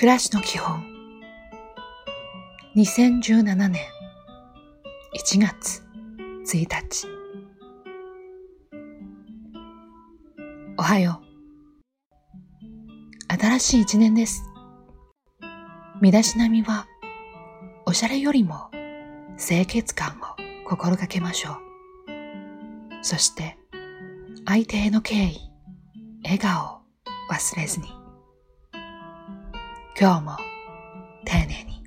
暮らしの基本。2017年1月1日。おはよう。新しい一年です。身だしなみはおしゃれよりも清潔感を心がけましょう。そして相手への敬意笑顔を忘れずに。今日も丁寧に。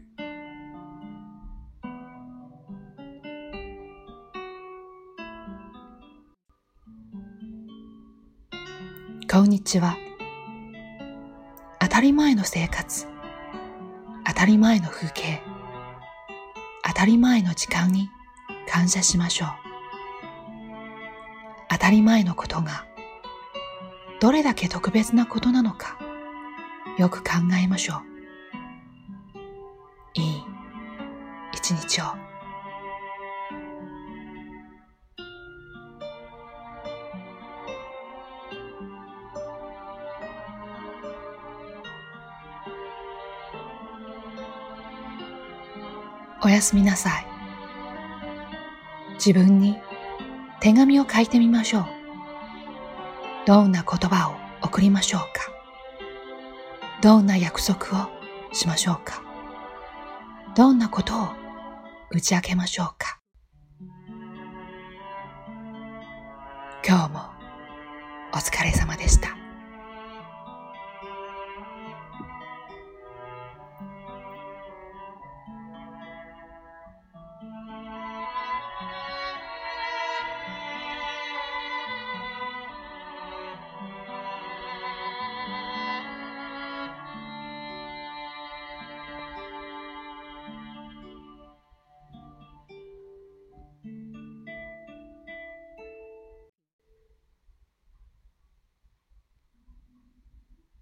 こんにちは。当たり前の生活。当たり前の風景。当たり前の時間に感謝しましょう。当たり前のことがどれだけ特別なことなのか。よく考えましょう。いい一日を。おやすみなさい。自分に手紙を書いてみましょう。どんな言葉を送りましょうかどんな約束をしましょうか？どんなことを打ち明けましょうか？今日もお疲れ様でした。